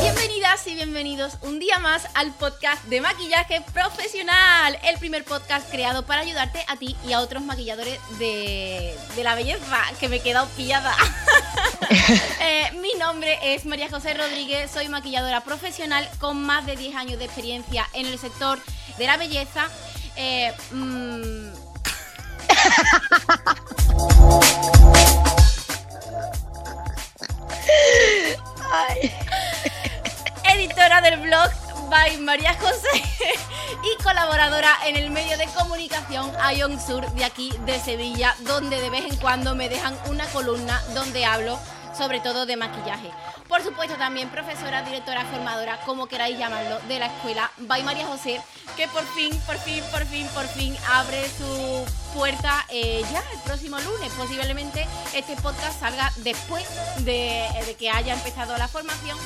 Bienvenidas y bienvenidos un día más al podcast de maquillaje profesional, el primer podcast creado para ayudarte a ti y a otros maquilladores de, de la belleza, que me he quedado pillada. Eh, mi nombre es María José Rodríguez, soy maquilladora profesional con más de 10 años de experiencia en el sector de la belleza. Eh, mm, editora del blog by María José y colaboradora en el medio de comunicación Ion Sur de aquí de Sevilla, donde de vez en cuando me dejan una columna donde hablo sobre todo de maquillaje. Por supuesto también profesora, directora, formadora, como queráis llamarlo, de la escuela by María José, que por fin, por fin, por fin, por fin abre su puerta eh, ya el próximo lunes. Posiblemente este podcast salga después de, de que haya empezado la formación.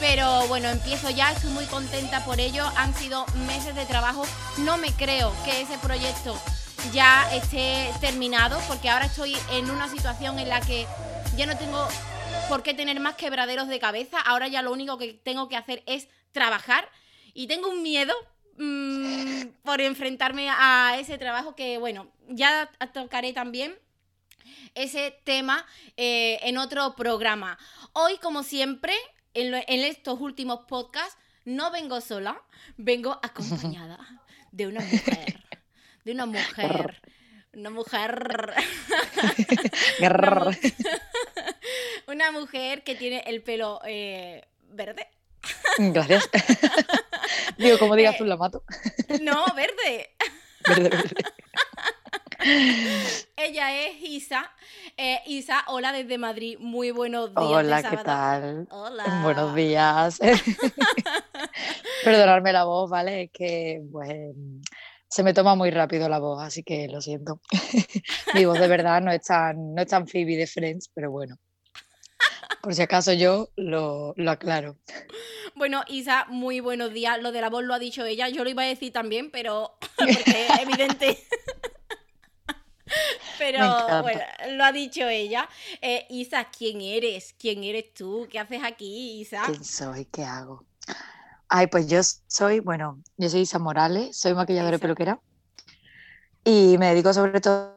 Pero bueno, empiezo ya, estoy muy contenta por ello. Han sido meses de trabajo. No me creo que ese proyecto ya esté terminado, porque ahora estoy en una situación en la que ya no tengo por qué tener más quebraderos de cabeza. Ahora ya lo único que tengo que hacer es trabajar. Y tengo un miedo mm, por enfrentarme a ese trabajo que, bueno, ya tocaré también ese tema eh, en otro programa. Hoy, como siempre, en, lo- en estos últimos podcasts, no vengo sola, vengo acompañada de una mujer. De una mujer. Una mujer. Grrr. mu- una mujer que tiene el pelo eh, verde. Gracias. Digo, como digas Eh, tú, la mato. No, verde. Verde, verde. Ella es Isa. Eh, Isa, hola desde Madrid. Muy buenos días. Hola, ¿qué tal? Hola. Buenos días. Perdonadme la voz, ¿vale? Es que pues, se me toma muy rápido la voz, así que lo siento. Mi voz de verdad no es tan, no es tan Phoebe de Friends, pero bueno. Por si acaso yo lo, lo aclaro. Bueno, Isa, muy buenos días. Lo de la voz lo ha dicho ella. Yo lo iba a decir también, pero porque es evidente. Pero bueno, lo ha dicho ella. Eh, Isa, ¿quién eres? ¿Quién eres tú? ¿Qué haces aquí, Isa? ¿Quién soy? ¿Qué hago? Ay, pues yo soy, bueno, yo soy Isa Morales, soy maquilladora y peluquera y me dedico sobre todo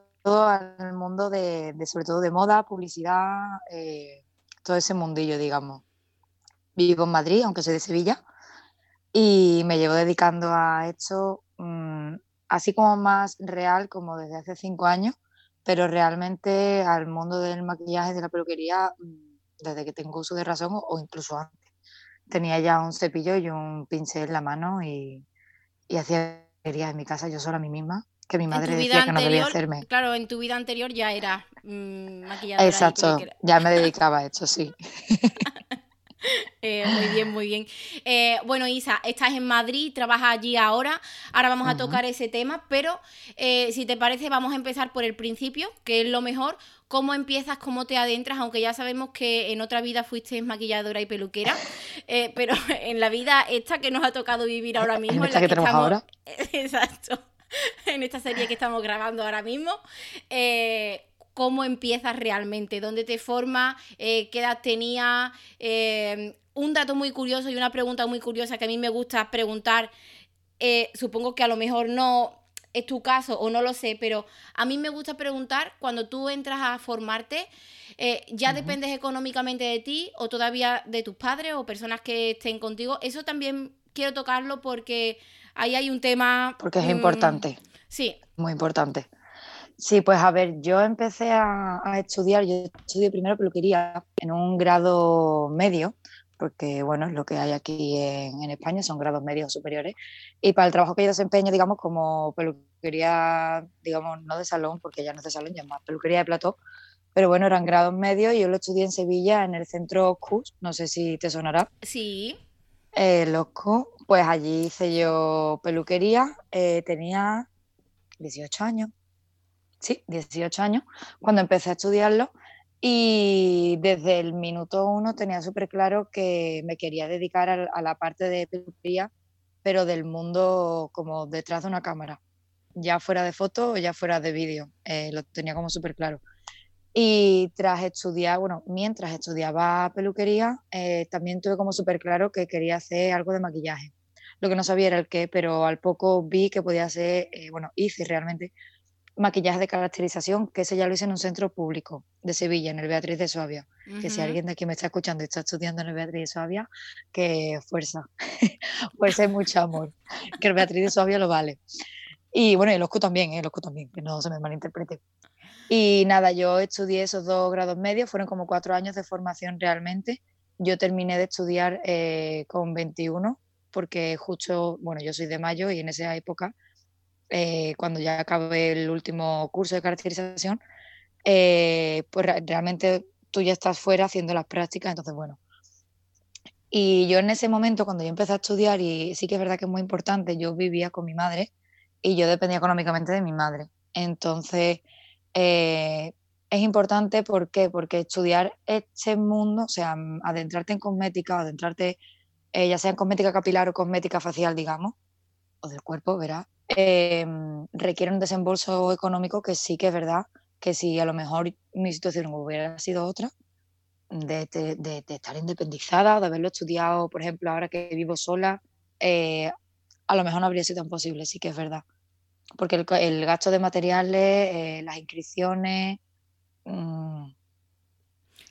al mundo de, de sobre todo de moda, publicidad, eh, todo ese mundillo, digamos. Vivo en Madrid, aunque soy de Sevilla, y me llevo dedicando a esto mm, así como más real, como desde hace cinco años, pero realmente al mundo del maquillaje, de la peluquería, mm, desde que tengo uso de razón o, incluso antes. Tenía ya un cepillo y un pincel en la mano y, y hacía en mi casa yo sola a mí misma, que mi En madre decía que no debía hacerme. claro, en tu vida anterior ya eras mm, maquilladora Exacto, ya me dedicaba a esto, sí. Eh, muy bien, muy bien. Eh, bueno, Isa, estás en Madrid, trabajas allí ahora. Ahora vamos a tocar ese tema, pero eh, si te parece, vamos a empezar por el principio, que es lo mejor. ¿Cómo empiezas, cómo te adentras? Aunque ya sabemos que en otra vida fuiste maquilladora y peluquera, eh, pero en la vida esta que nos ha tocado vivir ahora mismo, esta la que tenemos ahora. Exacto. En esta serie que estamos grabando ahora mismo. eh, ¿Cómo empiezas realmente? ¿Dónde te formas? Eh, ¿Qué edad tenías? Eh, un dato muy curioso y una pregunta muy curiosa que a mí me gusta preguntar. eh, supongo que a lo mejor no es tu caso o no lo sé, pero a mí me gusta preguntar cuando tú entras a formarte, ¿ya dependes económicamente de ti o todavía de tus padres o personas que estén contigo? Eso también quiero tocarlo porque ahí hay un tema... Porque es mm, importante. Sí, Muy importante. Sí, pues a ver, yo empecé a, a estudiar, yo estudié primero peluquería en un grado medio, porque bueno, es lo que hay aquí en, en España, son grados medios superiores, y para el trabajo que yo desempeño, digamos, como peluquería, digamos, no de salón, porque ya no es de salón, ya es más peluquería de plató, pero bueno, eran grados medios y yo lo estudié en Sevilla, en el centro CUS, no sé si te sonará. sí. Eh, loco, pues allí hice yo peluquería, eh, tenía 18 años, sí, 18 años, cuando empecé a estudiarlo y desde el minuto uno tenía súper claro que me quería dedicar a, la parte de peluquería, pero del mundo como detrás de una cámara, ya fuera de foto o ya fuera de vídeo, eh, lo tenía como súper claro. Y tras estudiar, bueno, mientras estudiaba peluquería, eh, también tuve como súper claro que quería hacer algo de maquillaje. Lo que no sabía era el qué, pero al poco vi que podía hacer, eh, bueno, hice realmente maquillaje de caracterización, que ese ya lo hice en un centro público de Sevilla, en el Beatriz de Suabia. Que si alguien de aquí me está escuchando y está estudiando en el Beatriz de Suabia, que fuerza, fuerza y mucho amor, que el Beatriz de Suabia lo vale. Y bueno, y el OSCU también, ¿eh? el OSCU también, que no se me malinterprete. Y nada, yo estudié esos dos grados medios, fueron como cuatro años de formación realmente. Yo terminé de estudiar eh, con 21, porque justo, bueno, yo soy de mayo y en esa época, eh, cuando ya acabé el último curso de caracterización, eh, pues realmente tú ya estás fuera haciendo las prácticas, entonces bueno. Y yo en ese momento, cuando yo empecé a estudiar, y sí que es verdad que es muy importante, yo vivía con mi madre y yo dependía económicamente de mi madre. Entonces, eh, es importante ¿por porque estudiar este mundo, o sea, mm, adentrarte en cosmética, adentrarte eh, ya sea en cosmética capilar o cosmética facial, digamos, o del cuerpo, verá, em, requiere un desembolso económico que sí que es verdad que si a lo mejor mi situación hubiera sido otra, de, estar independizada, de haberlo estudiado, por ejemplo, ahora que vivo sola, eh, a lo mejor no habría sido tan posible, sí que es verdad porque el, gasto de materiales, eh, las inscripciones, mm,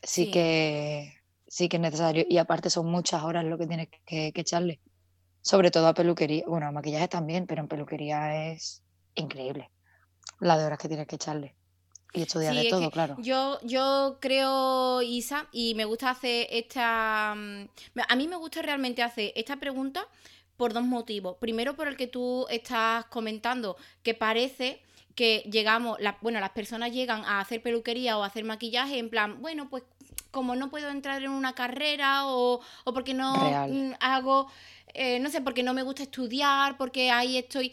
sí, que sí que es necesario. Y aparte son muchas horas lo que tienes que, echarle. Sobre todo a peluquería. Bueno, a maquillaje también, pero en peluquería es increíble la de horas que tienes que echarle. Y estudiar de todo, claro. Yo, yo creo, Isa, y me gusta hacer esta. Mm, a mí me gusta realmente hacer esta pregunta por dos motivos. Primero, por el que tú estás comentando, que parece que llegamos, bueno, las personas llegan a hacer peluquería o a hacer maquillaje en plan, bueno, pues como no puedo entrar en una carrera o, o porque no mm, hago, eh, no sé, porque no me gusta estudiar, porque ahí estoy.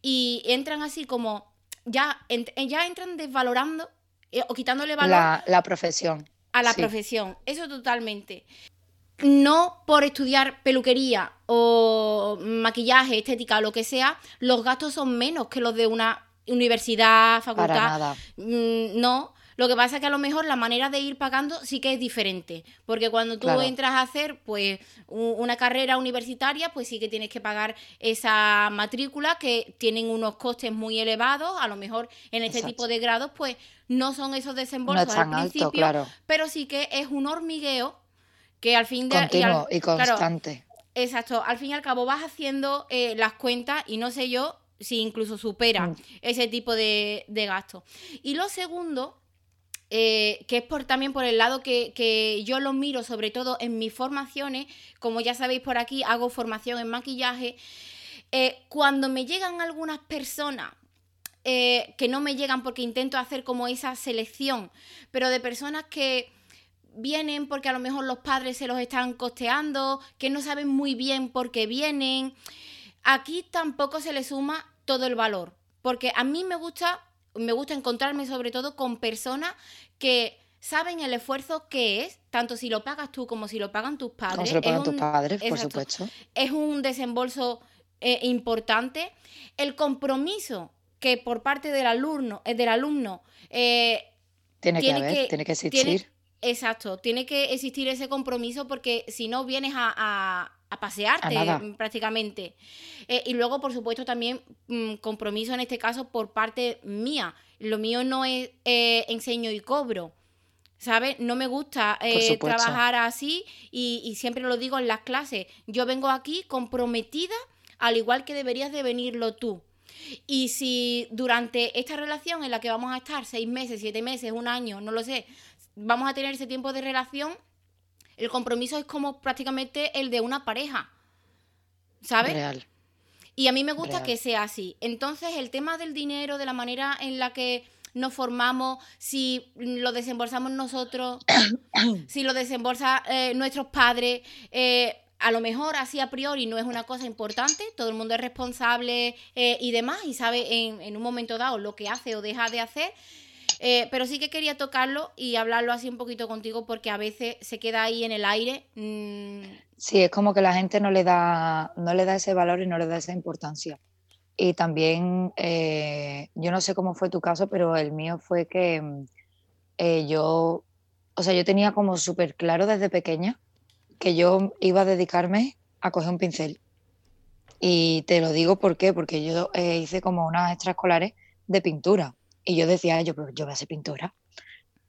Y entran así como, ya, ya entran desvalorando eh, o quitándole valor. La, profesión. A la profesión, eso totalmente no por estudiar peluquería o maquillaje, estética o lo que sea, los gastos son menos que los de una universidad, facultad. Para nada. Mm, no. Lo que pasa es que a lo mejor la manera de ir pagando sí que es diferente, porque cuando tú entras a hacer pues una carrera universitaria, pues sí que tienes que pagar esa matrícula que tienen unos costes muy elevados, a lo mejor en este tipo de grados pues no son esos desembolsos al principio, pero sí que es un hormigueo que al fin de Continuo y, constante. Exacto, al fin y al cabo vas haciendo eh, las cuentas y no sé yo si incluso supera mm. ese tipo de, de gastos. Y lo segundo, eh, que es por, también por el lado que, yo lo miro, sobre todo en mis formaciones, como ya sabéis por aquí, hago formación en maquillaje. Eh, cuando me llegan algunas personas que no me llegan porque intento hacer como esa selección, pero de personas que vienen porque a lo mejor los padres se los están costeando, que no saben muy bien por qué vienen. Aquí tampoco se le suma todo el valor, porque a mí me gusta, me gusta encontrarme sobre todo con personas que saben el esfuerzo que es, tanto si lo pagas tú como si lo pagan tus padres. Como si lo pagan tus padres, por supuesto. Es un desembolso eh, importante. El compromiso que por parte del alumno, eh, del alumno eh, tiene, que haber, tiene que existir. Exacto, tiene que existir ese compromiso porque si no vienes a, pasearte prácticamente. Eh, y luego, por supuesto, también mm, compromiso en este caso por parte mía. Lo mío no es eh, enseño y cobro. ¿Sabes? No me gusta eh, trabajar así y, y siempre lo digo en las clases. Yo vengo aquí comprometida al igual que deberías de venirlo tú. Y si durante esta relación en la que vamos a estar seis meses, siete meses, un año, no lo sé, vamos a tener ese tiempo de relación, el compromiso es como prácticamente el de una pareja. ¿Sabes? Real. Y a mí me gusta que sea así. Entonces, el tema del dinero, de la manera en la que nos formamos, si lo desembolsamos nosotros, si lo desembolsan eh, nuestros padres, eh, a lo mejor así a priori no es una cosa importante, todo el mundo es responsable eh, y demás y sabe en, en, un momento dado lo que hace o deja de hacer, eh, pero sí que quería tocarlo y hablarlo así un poquito contigo porque a veces se queda ahí en el aire. Mm. Sí, es como que la gente no le da, no le da ese valor y no le da esa importancia. Y también, eh, yo no sé cómo fue tu caso, pero el mío fue que mm, eh, yo, o sea, yo tenía como súper claro desde pequeña que yo iba a dedicarme a coger un pincel. Y te lo digo ¿por qué? porque yo eh, hice como unas extraescolares de pintura. Y yo decía, yo, pero yo voy a ser pintora.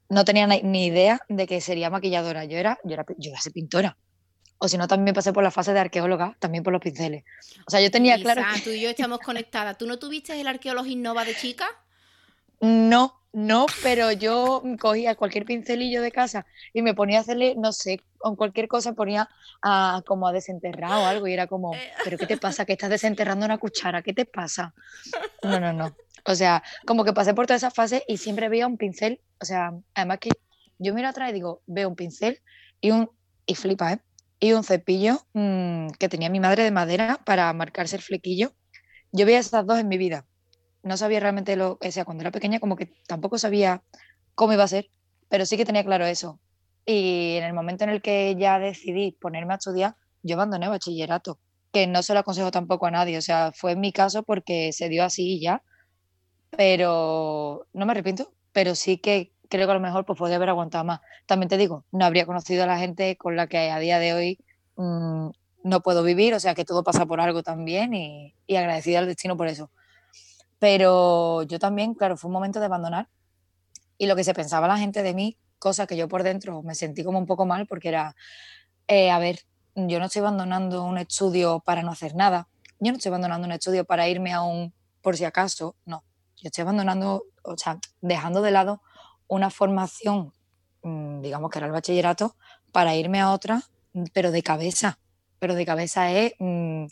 No tenía ni idea de que sería maquilladora. Yo era, yo era, yo iba a ser pintora o si no, también pasé por la fase de arqueóloga, también por los pinceles. O sea, yo tenía claro. Que... Tú y yo estamos conectadas. ¿Tú no tuviste el arqueólogo Innova de chica? No, no, pero yo cogía cualquier pincelillo de casa y me ponía a hacerle, no sé, con cualquier cosa ponía a, como a desenterrar o algo y era como, eh. ¿pero qué te pasa? Que estás desenterrando una cuchara, ¿qué te pasa? No, no, no. O sea, como que pasé por toda esa fase y siempre veía un pincel, o sea, además que yo miro atrás y digo, veo un pincel y un, y flipa, ¿eh? y un cepillo mm, que tenía mi madre de madera para marcarse el flequillo. Yo veía esas dos en mi vida. No sabía realmente lo que sea cuando era pequeña, como que tampoco sabía cómo iba a ser, pero sí que tenía claro eso. Y en el momento en el que ya decidí ponerme a estudiar, yo abandoné bachillerato, que no se lo aconsejo tampoco a nadie. O sea, fue mi caso porque se dio así y ya. Pero no me arrepiento, pero sí que creo que a lo mejor pues, podría haber aguantado más. También te digo, no habría conocido a la gente con la que a día de hoy mm, no puedo vivir, o sea que todo pasa por algo también y, y agradecida al destino por eso. Pero yo también, claro, fue un momento de abandonar y lo que se pensaba la gente de mí, cosa que yo por dentro me sentí como un poco mal porque era, eh, a ver, yo no estoy abandonando un estudio para no hacer nada, yo no estoy abandonando un estudio para irme a un por si acaso, no, yo estoy abandonando, o sea, dejando de lado una formación, mm, digamos que era el bachillerato, para irme a otra, pero de cabeza. Pero de cabeza es mm,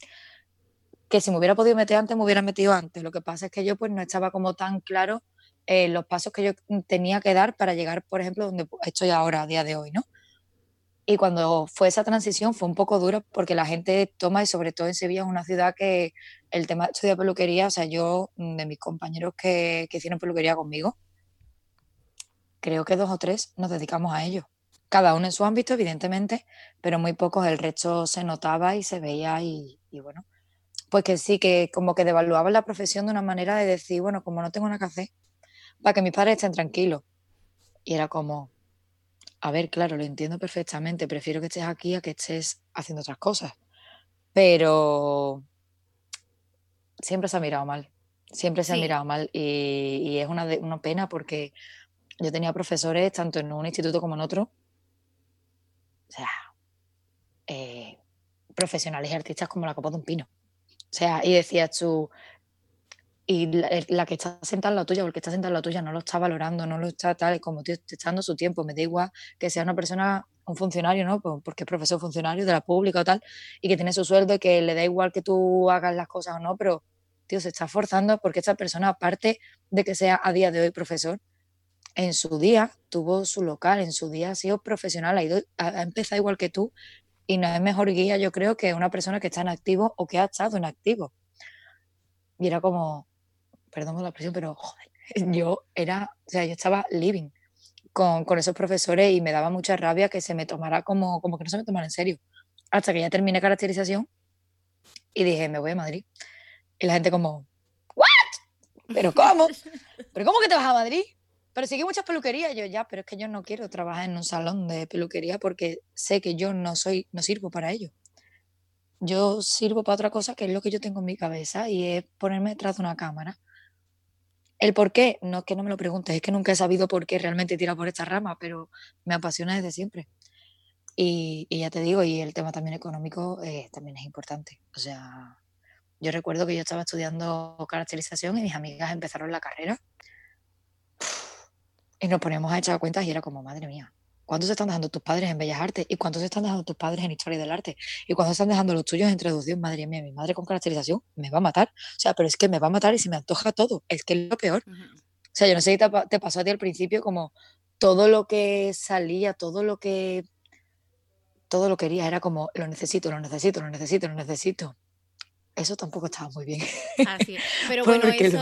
que si me hubiera podido meter antes, me hubiera metido antes. Lo que pasa es que yo pues no estaba como tan claro eh, los pasos que yo tenía que dar para llegar, por ejemplo, donde estoy ahora, a día de hoy, ¿no? Y cuando fue esa transición fue un poco dura porque la gente toma, y sobre todo en Sevilla, es una ciudad que el tema de estudiar peluquería, o sea, yo, mm, de mis compañeros que, que hicieron peluquería conmigo, creo que dos o tres nos dedicamos a ello. Cada uno en su ámbito, evidentemente, pero muy pocos, el resto se notaba y se veía y, bueno, pues que sí, que como que devaluaban la profesión de una manera de decir, bueno, como no tengo nada que hacer, para que mis padres estén tranquilos. Y era como, a ver, claro, lo entiendo perfectamente, prefiero que estés aquí a que estés haciendo otras cosas. Pero siempre se ha mirado mal, siempre se ha mirado mal y, es una, una pena porque yo tenía profesores tanto en un instituto como en otro, o sea, eh, profesionales y artistas como la copa de un pino. O sea, y decías tú, y la, que está sentada en la tuya o el que está sentado en la tuya no lo está valorando, no lo está tal, como te está dando su tiempo, me da igual que sea una persona, un funcionario, ¿no? Porque es profesor funcionario de la pública o tal, y que tiene su sueldo y que le da igual que tú hagas las cosas o no, pero, tío, se está forzando porque esta persona, aparte de que sea a día de hoy profesor, en su día tuvo su local, en su día ha sido profesional, ha, ido, ha, empezado igual que tú y no es mejor guía, yo creo, que una persona que está en activo o que ha estado en activo. Y era como, perdón por la expresión, pero joder, yo era, o sea, yo estaba living con, con, esos profesores y me daba mucha rabia que se me tomara como, como que no se me tomara en serio. Hasta que ya terminé caracterización y dije, me voy a Madrid. Y la gente como, ¿what? ¿Pero cómo? ¿Pero cómo que te vas a Madrid? Pero sí que muchas peluquerías, yo ya, pero es que yo no quiero trabajar en un salón de peluquería porque sé que yo no soy, no sirvo para ello. Yo sirvo para otra cosa que es lo que yo tengo en mi cabeza y es ponerme detrás de una cámara. El por qué, no es que no me lo preguntes, es que nunca he sabido por qué realmente tira por esta rama, pero me apasiona desde siempre. Y, ya te digo, y el tema también económico eh, también es importante. O sea, yo recuerdo que yo estaba estudiando caracterización y mis amigas empezaron la carrera y nos poníamos a echar cuentas y era como, madre mía, ¿cuántos se están dejando tus padres en Bellas Artes? ¿Y cuántos se están dejando tus padres en Historia del Arte? ¿Y cuántos están dejando los tuyos en Traducción? Madre mía, mi madre con caracterización me va a matar. O sea, pero es que me va a matar y se me antoja todo. Es que es lo peor. O sea, yo no sé si te, te pasó a ti al principio como todo lo que salía, todo lo que todo lo quería era como lo necesito, lo necesito, lo necesito, lo necesito eso tampoco estaba muy bien. Así es. Pero, bueno, eso,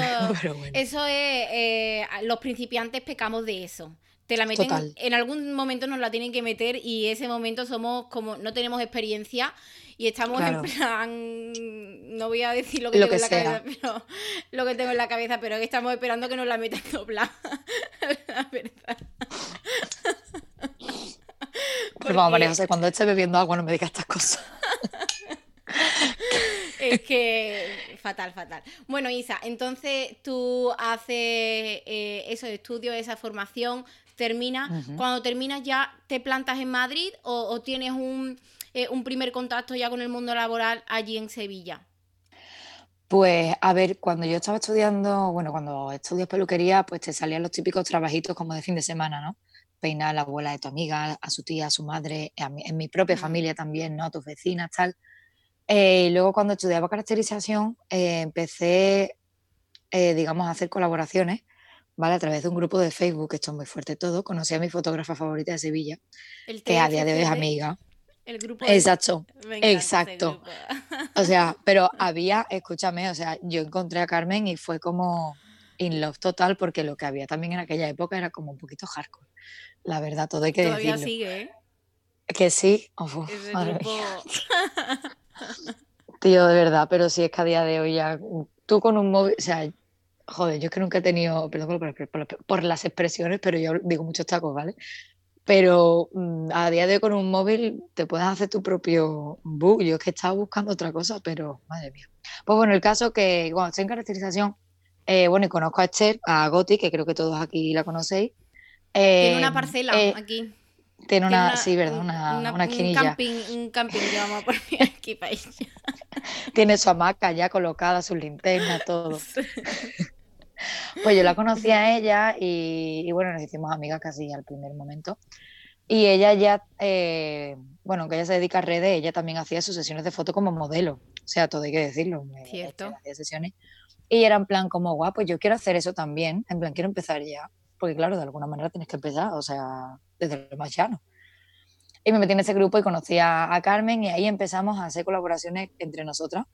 eso, es. Eh, los principiantes pecamos de eso. Te la meten. En algún momento nos la tienen que meter y ese momento somos como. No tenemos experiencia Y estamos en plan, no voy a decir lo que tengo en la cabeza, pero lo que tengo en la cabeza, pero que estamos esperando que nos la metan doblada. la verdad. Pero vamos, María José, cuando esté bebiendo agua no me digas estas cosas. es que fatal, fatal. Bueno, Isa, entonces tú haces eh, esos estudios, esa formación, terminas. Cuando terminas ya te plantas en Madrid o, tienes eh, un, primer contacto ya con el mundo laboral allí en Sevilla. Pues a ver, cuando yo estaba estudiando, bueno, cuando estudias peluquería, pues te salían los típicos trabajitos como de fin de semana, ¿no? Peinar a la abuela de tu amiga, a su tía, a su madre, en mi propia familia también, ¿no? A tus vecinas, tal. Eh, luego cuando estudiaba caracterización eh, empecé, eh, digamos, a hacer colaboraciones, ¿vale? A través de un grupo de Facebook, esto es muy fuerte todo, conocí a mi fotógrafa favorita de Sevilla, que a día de hoy es amiga. El grupo. Exacto, exacto. O sea, pero había, escúchame, o sea, yo encontré a Carmen y fue como in love total porque lo que había también en aquella época era como un poquito hardcore. La verdad, todo hay que Todavía sigue, ¿eh? Que sí. Tío, de verdad, pero sí es que a día de hoy ya tú con un móvil, o sea, joder, yo es que nunca he tenido, perdón por, las expresiones, pero yo digo muchos tacos, ¿vale? Pero mm, a día de hoy con un móvil te puedes hacer tu propio bug. Yo es que estaba buscando otra cosa, pero madre mía. Pues bueno, el caso que cuando estoy en caracterización, eh, bueno, y conozco a Esther, a Goti, que creo que todos aquí la conocéis. Tiene una eh, parcela eh, aquí. Tiene una, sí, ¿verdad? Una, una, esquinilla. Un camping, un camping que vamos a poner aquí para ella. Tiene su hamaca ya colocada, sus linternas, todo. Pues yo la conocí a ella y, bueno, nos hicimos amigas casi al primer momento. Y ella ya, eh, bueno, aunque ella se dedica a redes, ella también hacía sus sesiones de foto como modelo. O sea, todo hay que decirlo. Cierto. Hacía sesiones. Y era en plan como, guau, pues yo quiero hacer eso también. En plan, quiero empezar ya. Porque claro, de alguna manera tienes que empezar. O sea, desde lo más llano. Y me metí en ese grupo y conocí a, Carmen y ahí empezamos a hacer colaboraciones entre nosotras.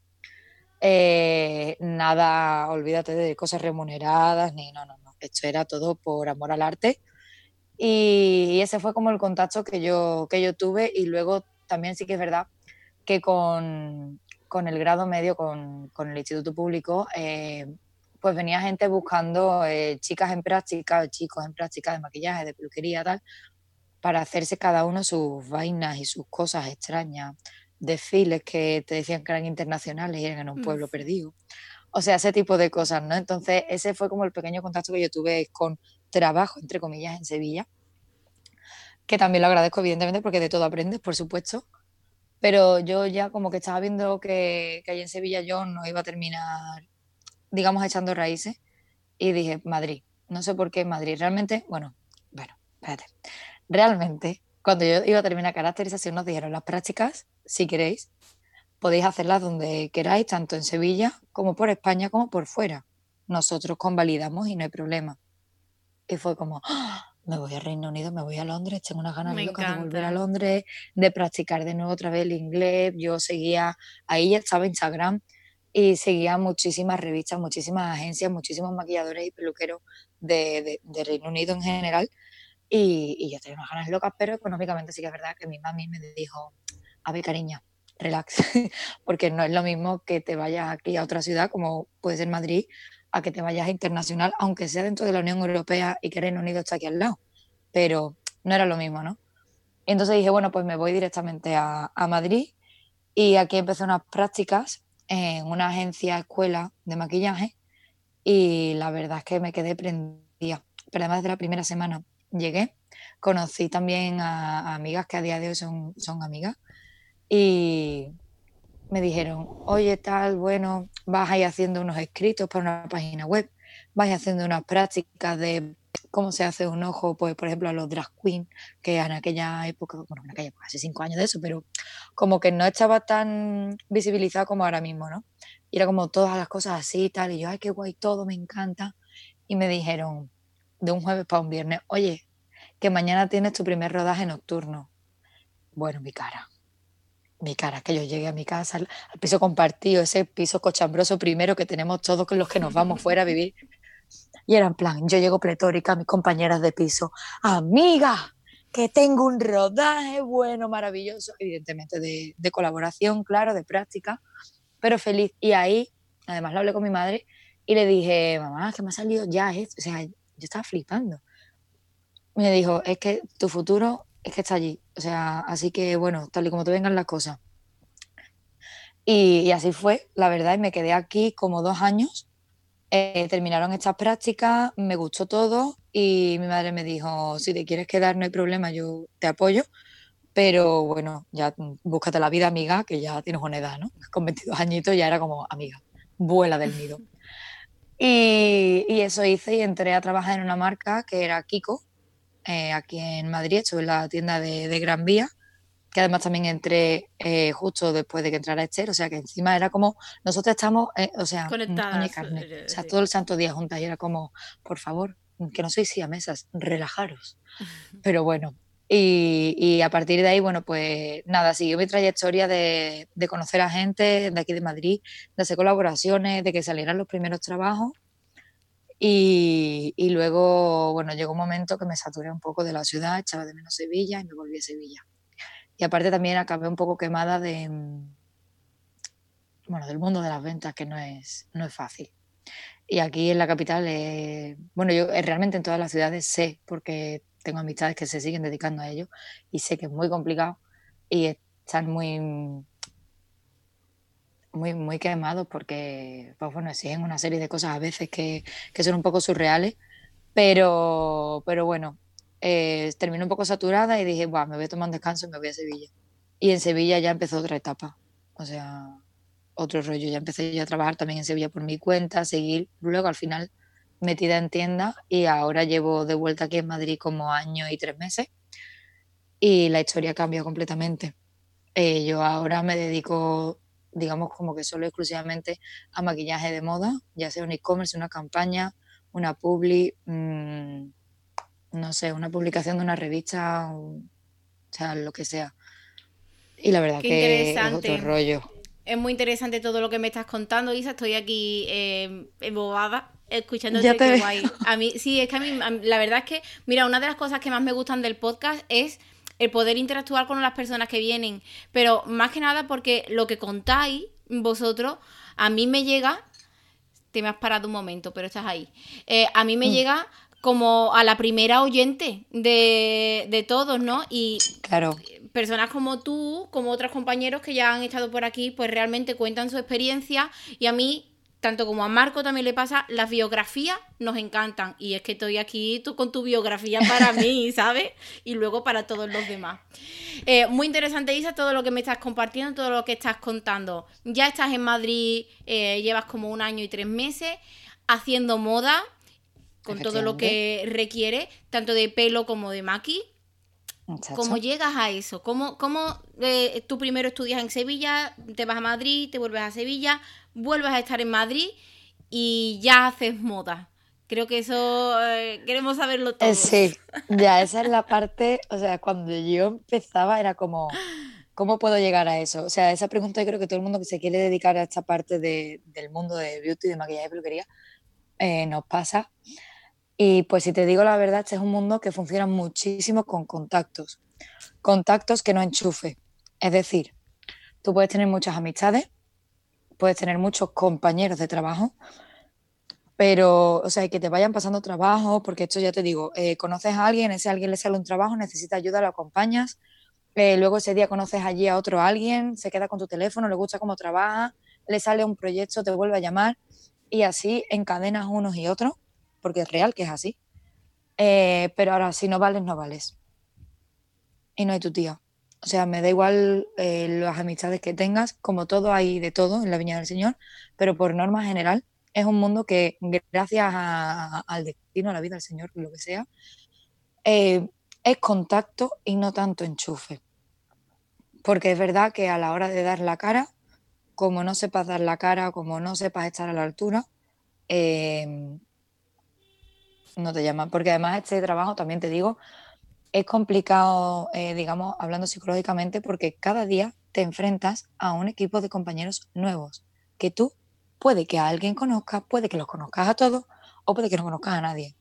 Eh, nada, olvídate de cosas remuneradas, ni no, no, no. Esto era todo por amor al arte. Y, ese fue como el contacto que yo, que yo tuve. Y luego también sí que es verdad que con, con el grado medio, con, con el Instituto Público, eh, pues venía gente buscando eh, chicas en práctica, chicos en práctica de maquillaje, de peluquería, tal, para hacerse cada uno sus vainas y sus cosas extrañas, desfiles que te decían que eran internacionales y eran en un pueblo perdido. O sea, ese tipo de cosas, ¿no? Entonces, ese fue como el pequeño contacto que yo tuve con trabajo, entre comillas, en Sevilla, que también lo agradezco, evidentemente, porque de todo aprendes, por supuesto. Pero yo ya como que estaba viendo que, que allí en Sevilla yo no iba a terminar, digamos, echando raíces. Y dije, Madrid. No sé por qué Madrid. Realmente, bueno, bueno, espérate realmente, cuando yo iba a terminar caracterización, nos dijeron las prácticas, si queréis, podéis hacerlas donde queráis, tanto en Sevilla como por España como por fuera. Nosotros convalidamos y no hay problema. Y fue como, ¡Ah! me voy a Reino Unido, me voy a Londres, tengo unas ganas de volver a Londres, de practicar de nuevo otra vez el inglés. Yo seguía, ahí ya estaba Instagram y seguía muchísimas revistas, muchísimas agencias, muchísimos maquilladores y peluqueros de Reino Unido en general y, yo tenía unas ganas locas, pero económicamente sí que es verdad que mi mami me dijo, a ver, cariña, relax, porque no es lo mismo que te vayas aquí a otra ciudad, como puede ser Madrid, a que te vayas internacional, aunque sea dentro de la Unión Europea y que Reino Unido está aquí al lado, pero no era lo mismo, ¿no? Y entonces dije, bueno, pues me voy directamente a, a Madrid y aquí empecé unas prácticas en una agencia escuela de maquillaje y la verdad es que me quedé prendida, pero además de la primera semana llegué, conocí también a, amigas que a día de hoy son, son amigas y me dijeron, oye, tal, bueno, vas ahí haciendo unos escritos para una página web, vas haciendo unas prácticas de cómo se hace un ojo, pues, por ejemplo, a los drag queen, que en aquella época, bueno, en aquella época, hace cinco años de eso, pero como que no estaba tan visibilizado como ahora mismo, ¿no? Y era como todas las cosas así y tal, y yo, ay, qué guay todo, me encanta. Y me dijeron, de un jueves para un viernes, oye, que mañana tienes tu primer rodaje nocturno. Bueno, mi cara. Mi cara, que yo llegué a mi casa, al, piso compartido, ese piso cochambroso primero que tenemos todos los que nos vamos fuera a vivir. Y era en plan, yo llego pletórica, mis compañeras de piso, amiga, que tengo un rodaje bueno, maravilloso, evidentemente de, colaboración, claro, de práctica, pero feliz. Y ahí, además lo hablé con mi madre y le dije, mamá, que me ha salido ya esto. O sea, yo estaba flipando. Me dijo, es que tu futuro es que está allí. O sea, así que bueno, tal y como te vengan las cosas. Y, así fue, la verdad, y me quedé aquí como dos años. Eh, terminaron estas prácticas, me gustó todo y mi madre me dijo, si te quieres quedar no hay problema, yo te apoyo, pero bueno, ya búscate la vida amiga, que ya tienes una edad, ¿no? Con 22 añitos ya era como amiga, vuela del nido. Y, eso hice y entré a trabajar en una marca que era Kiko, eh, aquí en Madrid, estuve en la tienda de, Gran Vía, que además también entré eh, justo después de que entrara Esther, o sea que encima era como, nosotros estamos, eh, o sea, conectadas, carne, o sea, todo el santo día juntas y era como, por favor, que no sois mesas, relajaros. Pero bueno, y, a partir de ahí, bueno, pues nada, siguió mi trayectoria de, de, conocer a gente de aquí de Madrid, de hacer colaboraciones, de que salieran los primeros trabajos y, luego, bueno, llegó un momento que me saturé un poco de la ciudad, echaba de menos Sevilla y me volví a Sevilla. Y aparte también acabé un poco quemada de, mm, bueno, del mundo de las ventas, que no es, no es fácil. Y aquí en la capital, eh, bueno, yo eh, realmente en todas las ciudades sé, porque tengo amistades que se siguen dedicando a ello, y sé que es muy complicado y están muy muy, muy quemados porque, pues bueno, exigen una serie de cosas a veces que, que son un poco surreales, pero, pero bueno, eh, terminé un poco saturada y dije, me voy a tomar un descanso y me voy a Sevilla. Y en Sevilla ya empezó otra etapa, o sea, otro rollo. Ya empecé yo a trabajar también en Sevilla por mi cuenta, seguir, luego al final metida en tienda y ahora llevo de vuelta aquí en Madrid como año y tres meses y la historia cambia completamente. Eh, yo ahora me dedico digamos como que solo exclusivamente a maquillaje de moda, ya sea un e-commerce, una campaña, una publi, mm, no sé, una publicación de una revista, o sea, lo que sea. Y la verdad que es otro rollo. Es muy interesante todo lo que me estás contando, Isa. Estoy aquí eh, embobada escuchándote. Qué guay. A mí, sí, es que a mí, la verdad es que, mira, una de las cosas que más me gustan del podcast es el poder interactuar con las personas que vienen, pero más que nada porque lo que contáis vosotros, a mí me llega, te me has parado un momento, pero estás ahí, eh, a mí me mm. llega como a la primera oyente de, de todos, ¿no? Y claro. personas como tú, como otros compañeros que ya han estado por aquí, pues realmente cuentan su experiencia y a mí tanto como a Marco también le pasa, las biografías nos encantan. Y es que estoy aquí tú, con tu biografía para mí, ¿sabes? Y luego para todos los demás. Eh, muy interesante, Isa, todo lo que me estás compartiendo, todo lo que estás contando. Ya estás en Madrid, eh, llevas como un año y tres meses haciendo moda, con todo lo que requiere, tanto de pelo como de maqui. ¿Cómo llegas a eso? ¿Cómo, cómo eh, tú primero estudias en Sevilla, te vas a Madrid, te vuelves a Sevilla, vuelves a estar en Madrid y ya haces moda? Creo que eso eh, queremos saberlo todo. Eh, sí, ya esa es la parte, o sea, cuando yo empezaba era como, ¿cómo puedo llegar a eso? O sea, esa pregunta yo creo que todo el mundo que se quiere dedicar a esta parte de, del mundo de beauty, de maquillaje y peluquería, nos pasa. Y pues si te digo la verdad, este es un mundo que funciona muchísimo con contactos. Contactos que no enchufe. Es decir, tú puedes tener muchas amistades, puedes tener muchos compañeros de trabajo, pero, o sea, que te vayan pasando trabajo, porque esto ya te digo, eh, conoces a alguien, ese alguien le sale un trabajo, necesita ayuda, lo acompañas, eh, luego ese día conoces allí a otro alguien, se queda con tu teléfono, le gusta cómo trabaja, le sale un proyecto, te vuelve a llamar y así encadenas unos y otros porque es real que es así. Eh, pero ahora, si no vales, no vales. Y no hay tu tía. O sea, me da igual eh, las amistades que tengas, como todo hay de todo en la Viña del Señor, pero por norma general es un mundo que gracias al destino, a la vida del Señor, lo que sea, eh, es contacto y no tanto enchufe. Porque es verdad que a la hora de dar la cara, como no sepas dar la cara, como no sepas estar a la altura, no te llaman. Porque además este trabajo, también te digo, es complicado, eh, digamos, hablando psicológicamente, porque cada día te enfrentas a un equipo de compañeros nuevos, que tú puede que a alguien conozcas, puede que los conozcas a todos, o puede que no conozcas a nadie.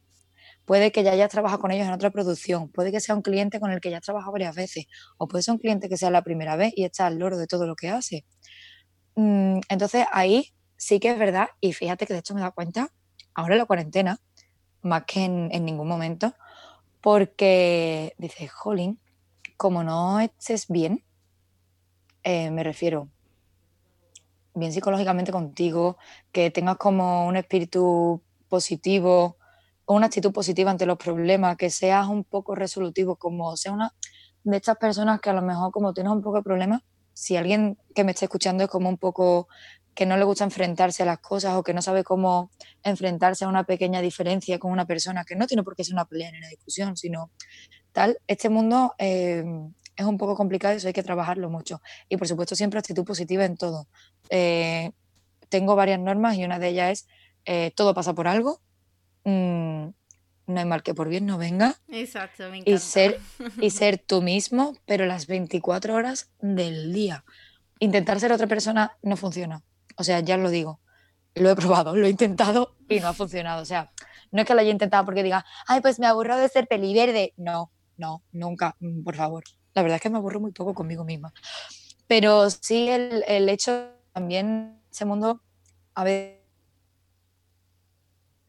puede que ya hayas trabajado con ellos en otra producción, puede que sea un cliente con el que ya has trabajado varias veces, o puede ser un cliente que sea la primera vez y está al loro de todo lo que hace. Mm, entonces ahí sí que es verdad, y fíjate que de hecho me da cuenta, ahora en la cuarentena, más que en, ningún momento, porque dices, jolín, como no estés bien, eh, me refiero, bien psicológicamente contigo, que tengas como un espíritu positivo, una actitud positiva ante los problemas, que seas un poco resolutivo, como sea una de estas personas que a lo mejor como tienes un poco de problemas, si alguien que me está escuchando es como un poco que no le gusta enfrentarse a las cosas o que no sabe cómo enfrentarse a una pequeña diferencia con una persona, que no tiene por qué ser una pelea ni una discusión, sino tal, este mundo eh, es un poco complicado y eso hay que trabajarlo mucho. Y por supuesto siempre actitud positiva en todo. Eh, tengo varias normas y una de ellas es eh, todo pasa por algo, mm, no hay mal que por bien no venga. Exacto, me encanta. Y ser, y ser tú mismo, pero las 24 horas del día. Intentar ser otra persona no funciona. O sea, ya lo digo. Lo he probado, lo he intentado y no ha funcionado. O sea, no es que lo haya intentado porque diga, ay, pues me aburro de ser peli verde. No, no, nunca, mm, por favor. La verdad es que me aburro muy poco conmigo misma. Pero sí el, el hecho también, ese mundo a veces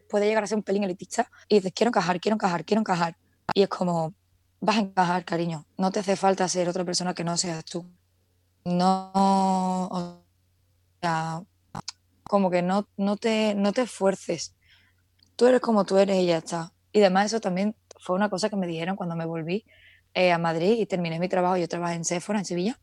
puede llegar a ser un pelín elitista y dices, quiero encajar, quiero encajar, quiero encajar. Y es como, vas a encajar, cariño. No te hace falta ser otra persona que no seas tú. No, sea, como que no, no, te, no te esfuerces. Tú eres como tú eres y ya está. Y además eso también fue una cosa que me dijeron cuando me volví eh, a Madrid y terminé mi trabajo. Yo trabajé en Sephora, en Sevilla,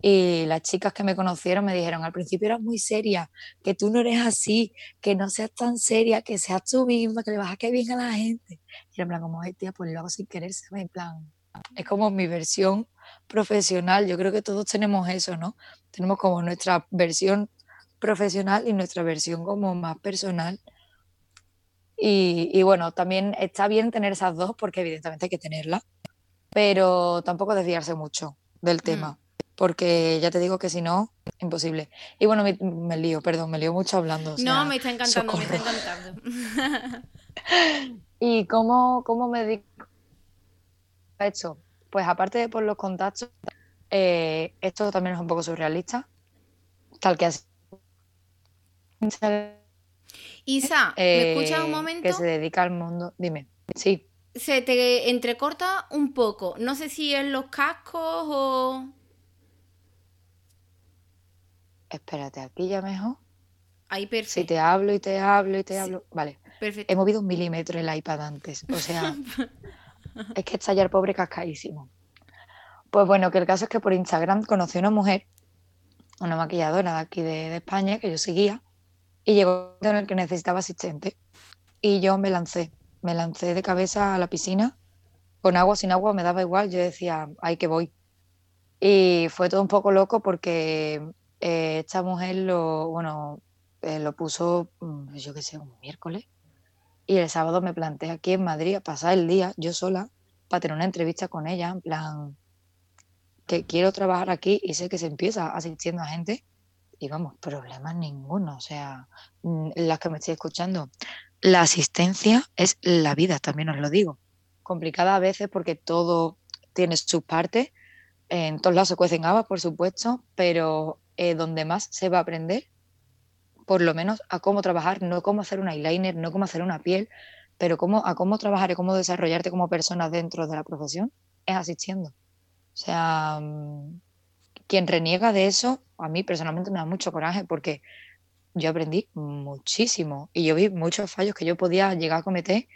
y las chicas que me conocieron me dijeron, al principio eras muy seria, que tú no eres así, que no seas tan seria, que seas tú misma, que le vas a caer bien a la gente. Y en plan, como, tía, pues lo hago sin querer, En plan, es como mi versión profesional. Yo creo que todos tenemos eso, ¿no? Tenemos como nuestra versión profesional y nuestra versión como más personal. Y, y bueno, también está bien tener esas dos porque evidentemente hay que tenerlas, pero tampoco desviarse mucho del mm. tema porque ya te digo que si no, imposible. Y bueno, me, lío, perdón, me lío mucho hablando. no, me está encantando, me está encantando. ¿Y cómo, cómo me dedico a esto? Pues aparte de por los contactos, eh, esto también es un poco surrealista, tal que así. Isa, ¿me escuchas un eh, momento? Que se dedica al mundo. Dime, sí. Se te entrecorta un poco. No sé si es los cascos o. Espérate, aquí ya mejor. Ahí perfecto. Si te hablo y te hablo y te hablo. Vale. Perfecto. He movido un milímetro el iPad antes. O sea, es que está ya el pobre cascaísimo. Pues bueno, que el caso es que por Instagram conocí a una mujer, una maquilladora de aquí de, España, que yo seguía, y llegó en el que necesitaba asistente. Y yo me lancé, me lancé de cabeza a la piscina, con agua, sin agua, me daba igual, yo decía, ahí que voy. Y fue todo un poco loco porque eh, esta mujer lo, bueno, eh, lo puso, mm, yo qué sé, un miércoles. Y el sábado me planteé aquí en Madrid a pasar el día yo sola para tener una entrevista con ella, en plan, que quiero trabajar aquí y sé que se empieza asistiendo a gente y vamos, problemas ninguno. O sea, mm, las que me estoy escuchando, la asistencia es la vida, también os lo digo. Complicada a veces porque todo tiene sus partes. En todos lados se cuecen habas, por supuesto, pero donde más se va a aprender, por lo menos a cómo trabajar, no cómo hacer un eyeliner, no cómo hacer una piel, pero cómo, a cómo trabajar y cómo desarrollarte como persona dentro de la profesión, es asistiendo. O sea, quien reniega de eso, a mí personalmente me da mucho coraje porque yo aprendí muchísimo y yo vi muchos fallos que yo podía llegar a cometer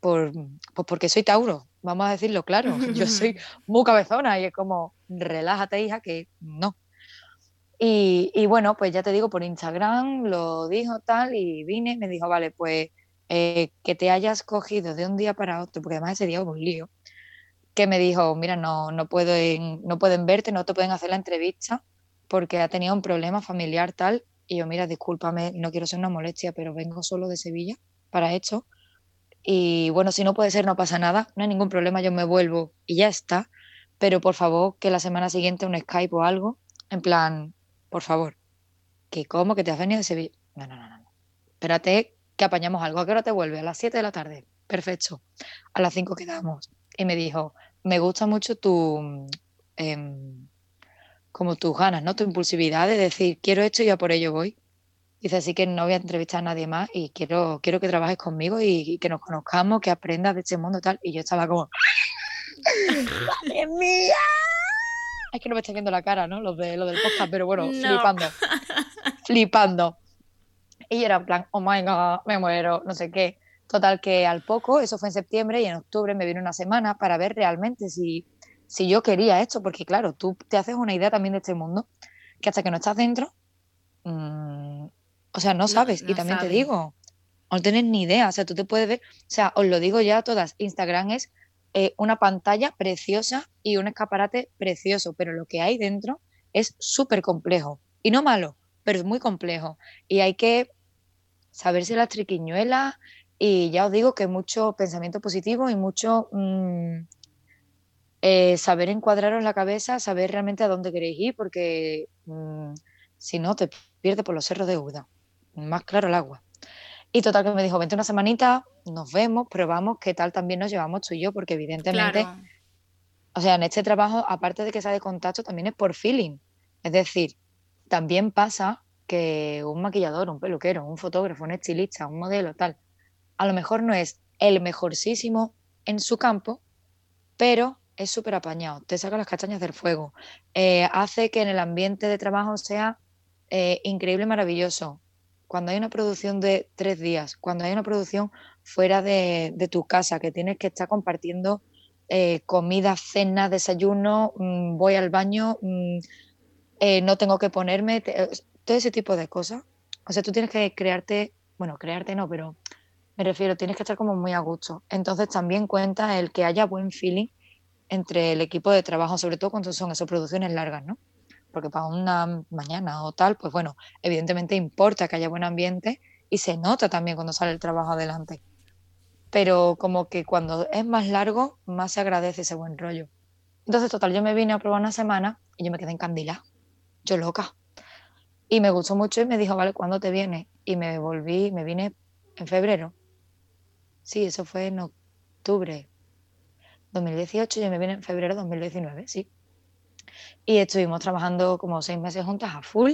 por, pues porque soy Tauro, vamos a decirlo claro, yo soy muy cabezona y es como, relájate hija, que no, y, bueno, pues ya te digo, por Instagram lo dijo tal y vine y me dijo, vale, pues eh, que te hayas cogido de un día para otro, porque además ese día hubo un lío, que me dijo, mira, no, no, pueden, no pueden verte, no te pueden hacer la entrevista porque ha tenido un problema familiar tal. Y yo, mira, discúlpame, no quiero ser una molestia, pero vengo solo de Sevilla para esto. Y bueno, si no puede ser, no pasa nada, no hay ningún problema, yo me vuelvo y ya está. Pero por favor, que la semana siguiente un Skype o algo, en plan, por favor. ¿Que como ¿Que te has venido de Sevilla? No, no, no, no. Espérate que apañamos algo. ¿A qué hora te vuelve? A las 7 de la tarde. perfecto. A las 5 quedamos. Y me dijo, me gusta mucho tu, em, como tus ganas, ¿no? Tu impulsividad de decir, quiero esto y ya por ello voy. Dice, así que no voy a entrevistar a nadie más y quiero, quiero que trabajes conmigo y, que nos conozcamos, que aprendas de este mundo y tal. Y yo estaba como, ¡Madre mía! Es que no me está viendo la cara, ¿no? Los, de, del podcast, pero bueno, flipando. flipando. Y era en plan, oh my god, me muero, no sé qué. Total, que al poco, eso fue en septiembre y en octubre me vino una semana para ver realmente si, si yo quería esto, porque claro, tú te haces una idea también de este mundo, que hasta que no estás dentro, mmm, o sea, no sabes. y también te digo, no tienes ni idea. O sea, tú te puedes ver, o sea, os lo digo ya a todas, Instagram es eh, una pantalla preciosa y un escaparate precioso, pero lo que hay dentro es súper complejo. Y no malo, pero es muy complejo. Y hay que saberse las triquiñuelas y ya os digo que mucho pensamiento positivo y mucho mm, eh, saber encuadraros en la cabeza, saber realmente a dónde queréis ir, porque mm, si no te pierdes por los cerros de Uda más claro el agua. Y total que me dijo, vente una semanita, nos vemos, probamos qué tal también nos llevamos tú y yo, porque evidentemente, o sea, en este trabajo, aparte de que sea de contacto, también es por feeling. Es decir, también pasa que un maquillador, un peluquero, un fotógrafo, un estilista, un modelo, tal, a lo mejor no es el mejorísimo en su campo, pero es súper apañado, te saca las castañas del fuego, eh, hace que en el ambiente de trabajo sea eh, increíble, maravilloso, cuando hay una producción de tres días, cuando hay una producción fuera de, tu casa, que tienes que estar compartiendo eh, comida, cena, desayuno, mm, voy al baño, mm, eh, no tengo que ponerme, todo ese tipo de cosas. O sea, tú tienes que crearte, bueno, crearte no, pero me refiero, tienes que estar como muy a gusto. Entonces también cuenta el que haya buen feeling entre el equipo de trabajo, sobre todo cuando son esas producciones largas, ¿no? porque para una mañana o tal, pues bueno, evidentemente importa que haya buen ambiente y se nota también cuando sale el trabajo adelante. Pero como que cuando es más largo, más se agradece ese buen rollo. Entonces, total, yo me vine a probar una semana y yo me quedé en candila, yo loca. Y me gustó mucho y me dijo, vale, ¿cuándo te vienes? Y me volví, me vine en febrero. Sí, eso fue en octubre 2018, yo me vine en febrero 2019, sí y estuvimos trabajando como seis meses juntas a full,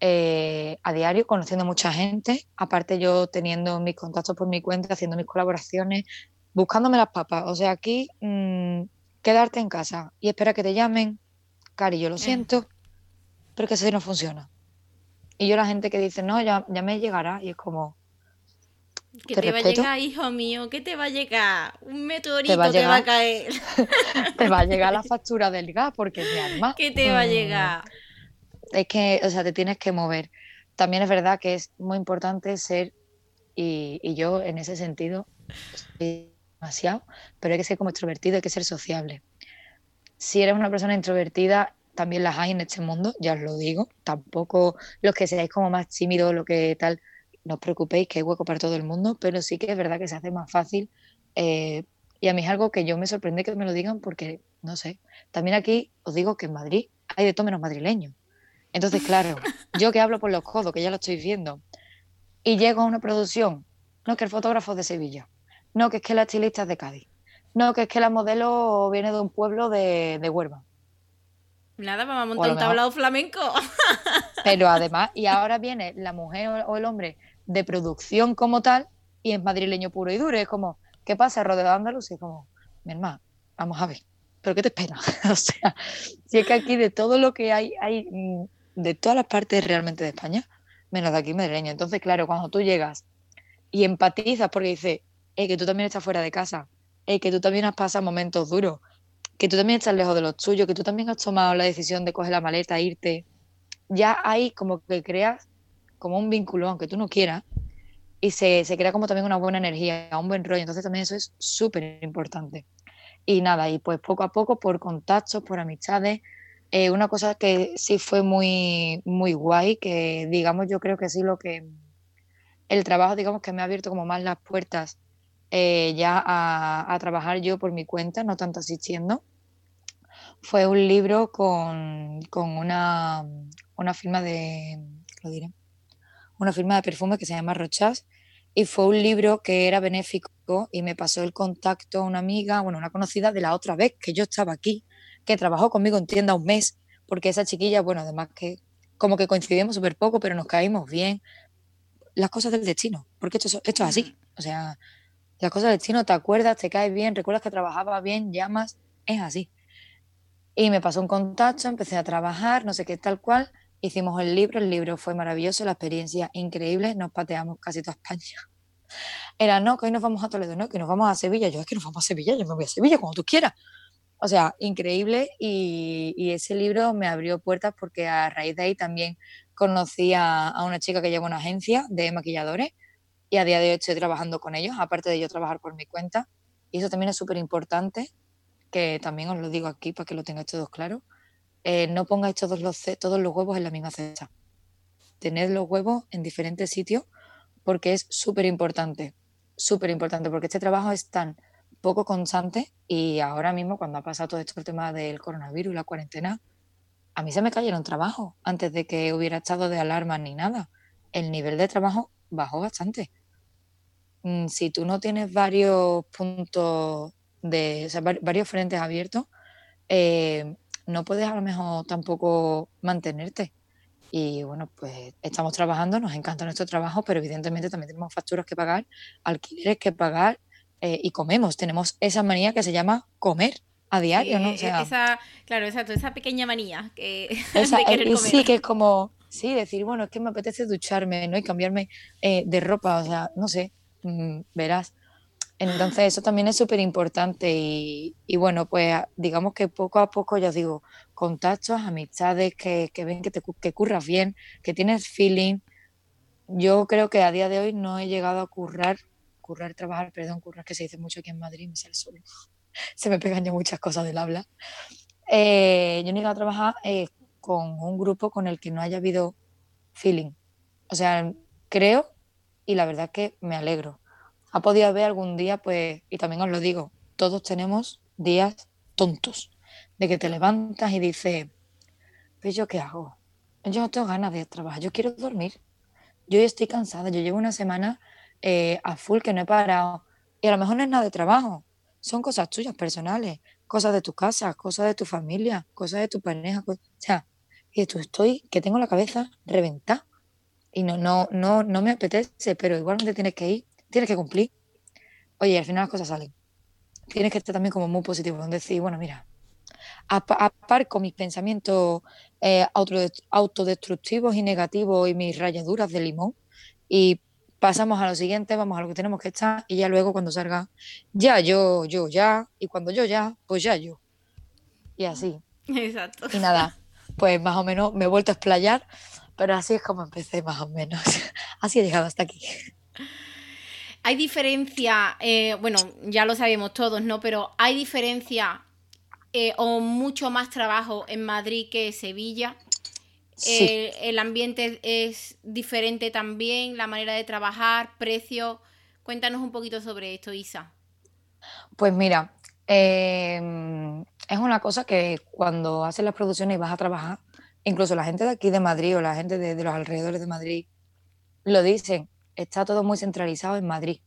eh, a diario, conociendo mucha gente, aparte yo teniendo mis contactos por mi cuenta, haciendo mis colaboraciones, buscándome las papas. O sea, aquí mm, quedarte en casa y espera que te llamen, Cari, yo lo eh. siento, pero que eso no funciona. Y yo la gente que dice, no, ya, ya me llegará, y es como, ¿Qué te, va a llegar, hijo mío? ¿Qué te va a llegar? Un meteorito te va a, te va a caer. te va a llegar la factura del gas, porque mi alma. ¿Qué te va a mm, llegar? Es que, o sea, te tienes que mover. También es verdad que es muy importante ser, y, y yo en ese sentido, demasiado, pero hay que ser como extrovertido, hay que ser sociable. Si eres una persona introvertida, también las hay en este mundo, ya os lo digo. Tampoco los que seáis como más tímidos, lo que tal no os preocupéis que hay hueco para todo el mundo, pero sí que es verdad que se hace más fácil. Eh, y a mí es algo que yo me sorprende que me lo digan porque, no sé, también aquí os digo que en Madrid hay de todo menos madrileños. Entonces, claro, yo que hablo por los codos, que ya lo estoy viendo, y llego a una producción, no que el fotógrafo es de Sevilla, no que es que la estilista es de Cádiz, no que es que la modelo viene de un pueblo de, de Huelva. Nada, vamos a montar un tablado flamenco. Pero además, y ahora viene la mujer o el hombre de producción como tal y es madrileño puro y duro. Es como, ¿qué pasa, Rodeo Andaluz? Y es como, mi hermano, vamos a ver, ¿pero qué te espera? o sea, si es que aquí de todo lo que hay, hay mm, de todas las partes realmente de España, menos de aquí madrileño. Entonces, claro, cuando tú llegas y empatizas porque dices, que tú también estás fuera de casa, que tú también has pasado momentos duros, que tú también estás lejos de los tuyos, que tú también has tomado la decisión de coger la maleta, irte, ya hay como que creas como un vínculo, aunque tú no quieras, y se, crea como también una buena energía, un buen rollo. Entonces también eso es súper importante. Y nada, y pues poco a poco, por contactos, por amistades, eh, una cosa que sí fue muy, muy guay, que digamos yo creo que sí lo que el trabajo, digamos que me ha abierto como más las puertas eh, ya a, a, trabajar yo por mi cuenta, no tanto asistiendo, fue un libro con, con una, una firma de, lo diré, una firma de perfume que se llama Rochas y fue un libro que era benéfico y me pasó el contacto a una amiga, bueno, una conocida de la otra vez que yo estaba aquí, que trabajó conmigo en tienda un mes, porque esa chiquilla, bueno, además que como que coincidimos súper poco, pero nos caímos bien. Las cosas del destino, porque esto, esto es así. O sea, las cosas del destino, te acuerdas, te caes bien, recuerdas que trabajaba bien, llamas, es así. Y me pasó un contacto, empecé a trabajar, no sé qué, tal cual. Hicimos el libro, el libro fue maravilloso, la experiencia increíble, nos pateamos casi toda España. Era, no, que hoy nos vamos a Toledo, no, que nos vamos a Sevilla. Yo, es que nos vamos a Sevilla, yo me voy a Sevilla cuando tú quieras. O sea, increíble y, ese libro me abrió puertas porque a raíz de ahí también conocí a, a, una chica que lleva una agencia de maquilladores y a día de hoy estoy trabajando con ellos, aparte de yo trabajar por mi cuenta. Y eso también es súper importante, que también os lo digo aquí para que lo tengáis todos claro. Eh, no pongáis todos los, todos los huevos en la misma cesta. Tened los huevos en diferentes sitios porque es súper importante, súper importante, porque este trabajo es tan poco constante y ahora mismo cuando ha pasado todo esto el tema del coronavirus la cuarentena, a mí se me cayeron trabajo antes de que hubiera estado de alarma ni nada. El nivel de trabajo bajó bastante. Mm, si tú no tienes varios puntos de, o sea, varios frentes abiertos, eh, no puedes a lo mejor tampoco mantenerte. Y bueno, pues estamos trabajando, nos encanta nuestro trabajo, pero evidentemente también tenemos facturas que pagar, alquileres que pagar eh, y comemos. Tenemos esa manía que se llama comer a diario, ¿no? O sea, esa, claro, exacto, esa pequeña manía que de querer comer. Sí, que es como, sí, decir, bueno, es que me apetece ducharme, ¿no? Y cambiarme eh, de ropa, o sea, no sé, mm, verás. Entonces eso también es súper importante y, bueno, pues digamos que poco a poco, ya os digo, contactos, amistades que, ven que, te, que curras bien, que tienes feeling. Yo creo que a día de hoy no he llegado a currar, currar, trabajar, perdón, currar que se dice mucho aquí en Madrid, me sale solo. se me pegan ya muchas cosas del habla. Eh, yo no he llegado a trabajar eh, con un grupo con el que no haya habido feeling. O sea, creo y la verdad que me alegro ha podido haber algún día, pues, y también os lo digo, todos tenemos días tontos, de que te levantas y dices, pues yo qué hago, yo no tengo ganas de trabajar, yo quiero dormir, yo estoy cansada, yo llevo una semana eh, a full que no he parado, y a lo mejor no es nada de trabajo, son cosas tuyas personales, cosas de tu casa, cosas de tu familia, cosas de tu pareja, o sea, y esto estoy, que tengo la cabeza reventada. Y no, no, no, no me apetece, pero igualmente tienes que ir tienes que cumplir. Oye, al final las cosas salen. Tienes que estar también como muy positivo, decir, bueno, mira, a, par con mis pensamientos eh, autodestructivos y negativos y mis rayaduras de limón, y pasamos a lo siguiente, vamos a lo que tenemos que estar, y ya luego cuando salga, ya yo, yo, ya, y cuando yo ya, pues ya yo. Y así. Exacto. Y nada, pues más o menos me he vuelto a explayar, pero así es como empecé más o menos. Así he llegado hasta aquí. Hay diferencia, eh, bueno, ya lo sabemos todos, ¿no? Pero hay diferencia eh, o mucho más trabajo en Madrid que Sevilla. Eh, el ambiente es diferente también, la manera de trabajar, precio. Cuéntanos un poquito sobre esto, Isa. Pues mira, em, es una cosa que cuando haces las producciones y vas a trabajar, incluso la gente de aquí de Madrid o la gente de los alrededores de Madrid lo dicen, está todo muy centralizado en Madrid,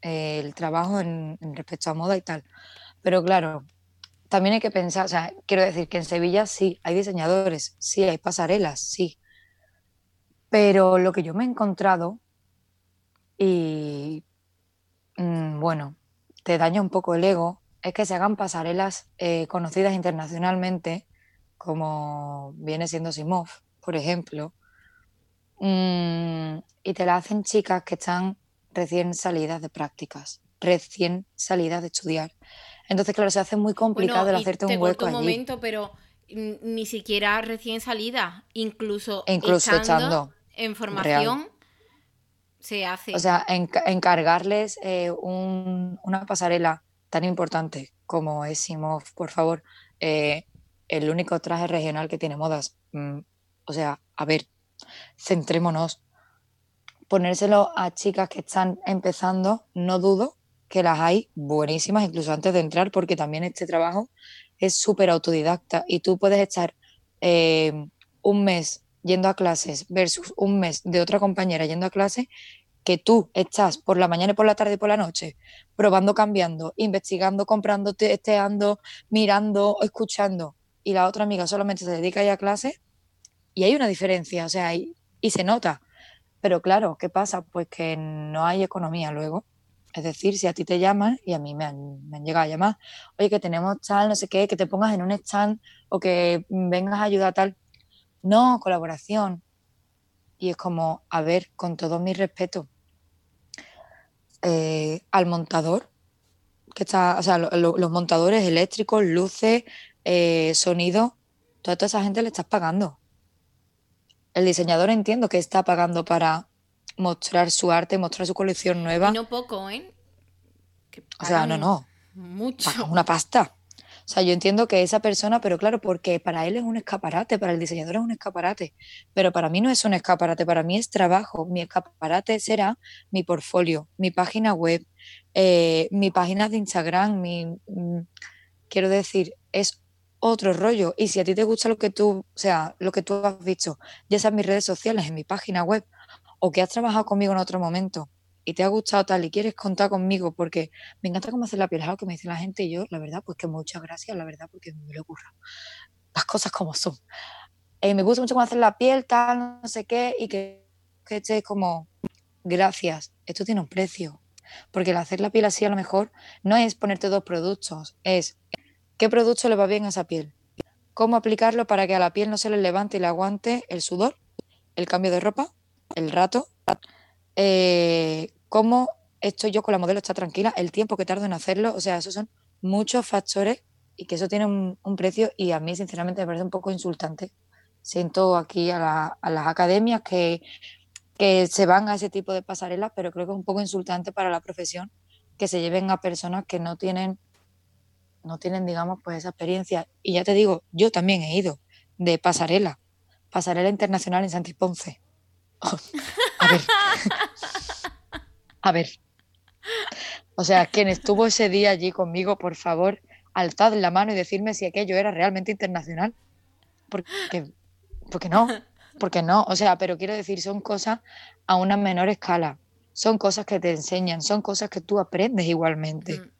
el trabajo en, respecto a moda y tal. Pero claro, también hay que pensar, o sea, quiero decir que en Sevilla sí, hay diseñadores, sí, hay pasarelas, sí. Pero lo que yo me he encontrado, y mm, bueno, te daña un poco el ego, es que se hagan pasarelas eh, conocidas internacionalmente, como viene siendo Simov, por ejemplo, mm, y te la hacen chicas que están recién salidas de prácticas, recién salidas de estudiar. Entonces, claro, se hace muy complicado el hacerte un hueco un momento, pero ni siquiera recién salida, incluso, en formación se hace. O sea, encargarles eh, una pasarela tan importante como es Simov, por favor, eh, el único traje regional que tiene modas. Mm, o sea, a ver, centrémonos. Ponérselo a chicas que están empezando, no dudo que las hay buenísimas, incluso antes de entrar, porque también este trabajo es súper autodidacta y tú puedes estar eh, un mes yendo a clases versus un mes de otra compañera yendo a clase que tú estás por la mañana y por la tarde y por la noche probando, cambiando, investigando, comprando, testeando, mirando, escuchando, y la otra amiga solamente se dedica ya a clase, y hay una diferencia, o sea, y, se nota. Pero claro, ¿qué pasa? Pues que no hay economía luego. Es decir, si a ti te llaman, y a mí me han, llegado a llamar, oye, que tenemos tal, no sé qué, que te pongas en un stand o que vengas a ayudar tal. No, colaboración. Y es como, a ver, con todo mi respeto, eh, al montador, que está, o sea, lo, lo, los montadores eléctricos, luces, eh, sonido, toda esa gente le estás pagando. El diseñador entiendo que está pagando para mostrar su arte, mostrar su colección nueva. Y no poco, ¿eh? o sea, no, no. Mucho. Pagan una pasta. O sea, yo entiendo que esa persona, pero claro, porque para él es un escaparate, para el diseñador es un escaparate, pero para mí no es un escaparate, para mí es trabajo. Mi escaparate será mi portfolio, mi página web, eh, mi página de Instagram, mi, mm, quiero decir, es otro rollo. Y si a ti te gusta lo que tú, o sea, lo que tú has visto, ya sean mis redes sociales, en mi página web, o que has trabajado conmigo en otro momento, y te ha gustado tal y quieres contar conmigo porque me encanta cómo hacer la piel, que me dice la gente y yo, la verdad, pues que muchas gracias, la verdad, porque me lo ocurra. Las cosas como son. Eh, me gusta mucho cómo hacer la piel, tal, no sé qué, y que, que estés como, gracias, esto tiene un precio. Porque el hacer la piel así a lo mejor no es ponerte dos productos, es qué producto le va bien a esa piel, cómo aplicarlo para que a la piel no se le levante y le aguante el sudor, el cambio de ropa, el rato, eh, cómo estoy yo con la modelo, está tranquila, el tiempo que tardo en hacerlo, o sea, esos son muchos factores y que eso tiene un, precio y a mí sinceramente me parece un poco insultante. Siento aquí a, la, las academias que, que se van a ese tipo de pasarelas, pero creo que es un poco insultante para la profesión que se lleven a personas que no tienen, no tienen, digamos, pues esa experiencia. Y ya te digo, yo también he ido de pasarela, pasarela internacional en Santi Ponce. a ver. a ver. O sea, quien estuvo ese día allí conmigo, por favor, alzad la mano y decirme si aquello era realmente internacional. Porque, porque no, porque no. O sea, pero quiero decir, son cosas a una menor escala. Son cosas que te enseñan, son cosas que tú aprendes igualmente. Mm.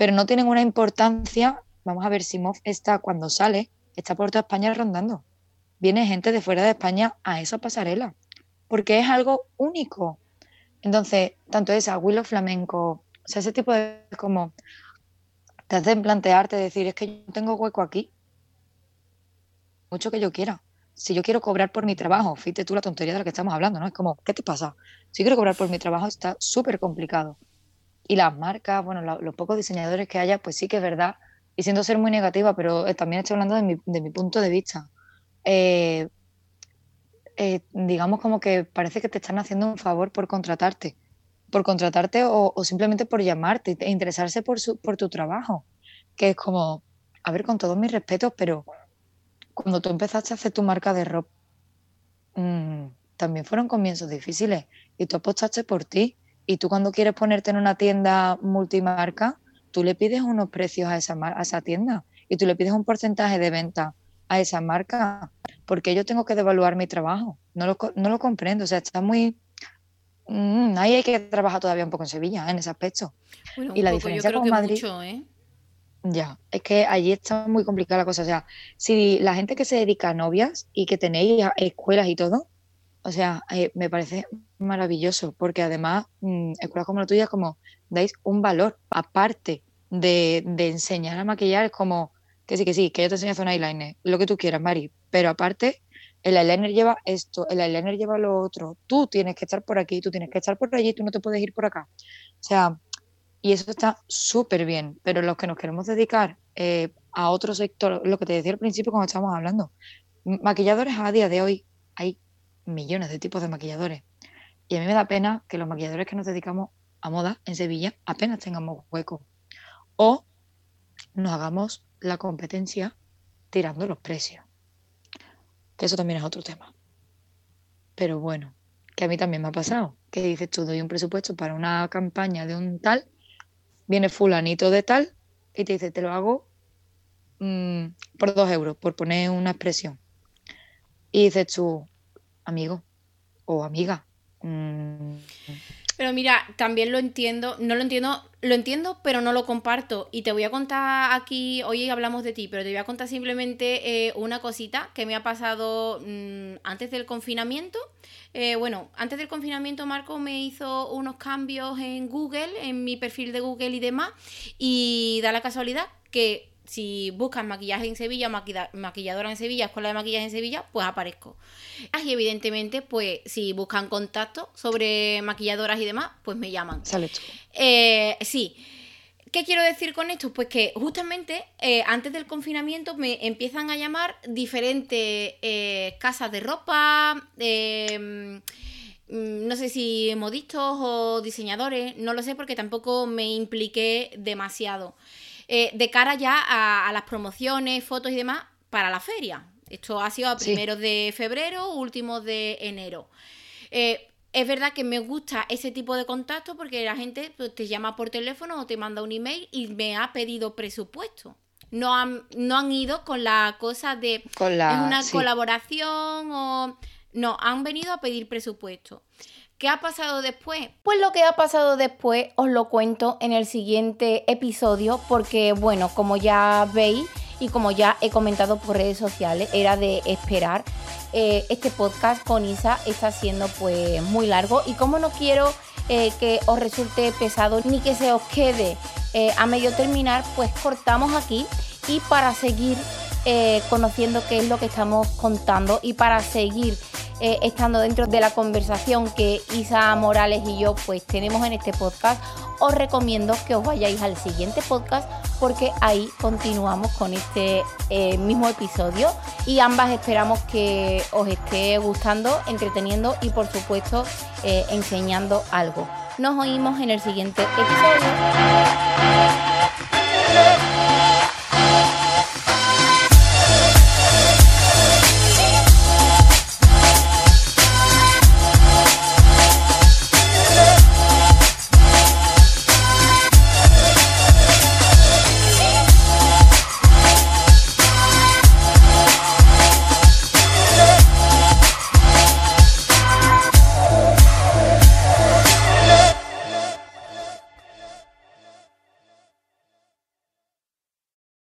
Pero no tienen una importancia. Vamos a ver, Simov está cuando sale, está por toda España rondando. Viene gente de fuera de España a esa pasarela porque es algo único. Entonces, tanto esa, Willow Flamenco, o sea, ese tipo de como te hacen plantearte, decir, es que yo tengo hueco aquí, mucho que yo quiera. Si yo quiero cobrar por mi trabajo, fíjate tú la tontería de la que estamos hablando, ¿no? Es como, ¿qué te pasa? Si quiero cobrar por mi trabajo está súper complicado. Y las marcas, bueno, lo, los pocos diseñadores que haya, pues sí que es verdad, y siendo ser muy negativa, pero eh, también estoy hablando de mi, de mi punto de vista. Eh, eh, digamos como que parece que te están haciendo un favor por contratarte, por contratarte o, simplemente por llamarte e interesarse por, su, por tu trabajo, que es como, a ver, con todos mis respetos, pero cuando tú empezaste a hacer tu marca de ropa, mmm, también fueron comienzos difíciles y tú apostaste por ti y tú cuando quieres ponerte en una tienda multimarca, tú le pides unos precios a esa, a esa tienda y tú le pides un porcentaje de venta a esa marca, porque yo tengo que devaluar mi trabajo. No lo, no lo comprendo, o sea, está muy... Mm, ahí hay que trabajar todavía un poco en Sevilla, en ese aspecto. Bueno, y la poco, diferencia con Madrid... Mucho, ¿eh? Ya, es que allí está muy complicada la cosa. O sea, si la gente que se dedica a novias y que tenéis escuelas y todo, o sea, eh, me parece maravilloso, porque además, mmm, escuelas como la tuya, como dais un valor, aparte de, de enseñar a maquillar, es como que sí, que sí, que yo te enseño a hacer un eyeliner, lo que tú quieras, Mari, pero aparte, el eyeliner lleva esto, el eyeliner lleva lo otro, tú tienes que estar por aquí, tú tienes que estar por allí, tú no te puedes ir por acá. O sea, y eso está súper bien, pero los que nos queremos dedicar eh, a otro sector, lo que te decía al principio cuando estábamos hablando, maquilladores a día de hoy hay millones de tipos de maquilladores. Y a mí me da pena que los maquilladores que nos dedicamos a moda en Sevilla apenas tengamos hueco. O nos hagamos la competencia tirando los precios. Que eso también es otro tema. Pero bueno, que a mí también me ha pasado. Que dices tú, doy un presupuesto para una campaña de un tal, viene fulanito de tal y te dice, te lo hago mmm, por dos euros, por poner una expresión. Y dices tú, amigo o amiga, mm, Pero mira, también lo entiendo, no lo entiendo, lo entiendo, pero no lo comparto. Y te voy a contar aquí, hoy hablamos de ti, pero te voy a contar simplemente eh, una cosita que me ha pasado mm, antes del confinamiento. Eh, bueno, antes del confinamiento Marco me hizo unos cambios en Google, en mi perfil de Google y demás, y da la casualidad que si buscas maquillaje en Sevilla, maquilla- maquilladora en Sevilla, escuela de maquillaje en Sevilla, pues aparezco. Y evidentemente, pues si buscan contacto sobre maquilladoras y demás, pues me llaman. sales tú. Eh, sí. ¿Qué quiero decir con esto? Pues que justamente eh, antes del confinamiento me empiezan a llamar diferentes eh, casas de ropa, eh, mm, no sé si modistas o diseñadores, no lo sé porque tampoco me impliqué demasiado. Eh, de cara ya a, a las promociones, fotos y demás para la feria. Esto ha sido a Sí. primeros de febrero, últimos de enero. Eh, es verdad que me gusta ese tipo de contacto porque la gente pues, te llama por teléfono o te manda un email y me ha pedido presupuesto. No han, no han ido con la cosa de Con la, es una sí. colaboración o... No, han venido a pedir presupuesto. ¿Qué ha pasado después? Pues lo que ha pasado después os lo cuento en el siguiente episodio porque, bueno, como ya veis y como ya he comentado por redes sociales, era de esperar. Eh, este podcast con Isa está siendo pues muy largo y como no quiero eh, que os resulte pesado ni que se os quede eh, a medio terminar, pues cortamos aquí y para seguir conociendo qué es lo que estamos contando y para seguir eh, estando dentro de la conversación que Isa Morales y yo pues tenemos en este podcast, os recomiendo que os vayáis al siguiente podcast porque ahí continuamos con este eh, mismo episodio y ambas esperamos que os esté gustando, entreteniendo y por supuesto eh, enseñando algo. Nos oímos en el siguiente episodio.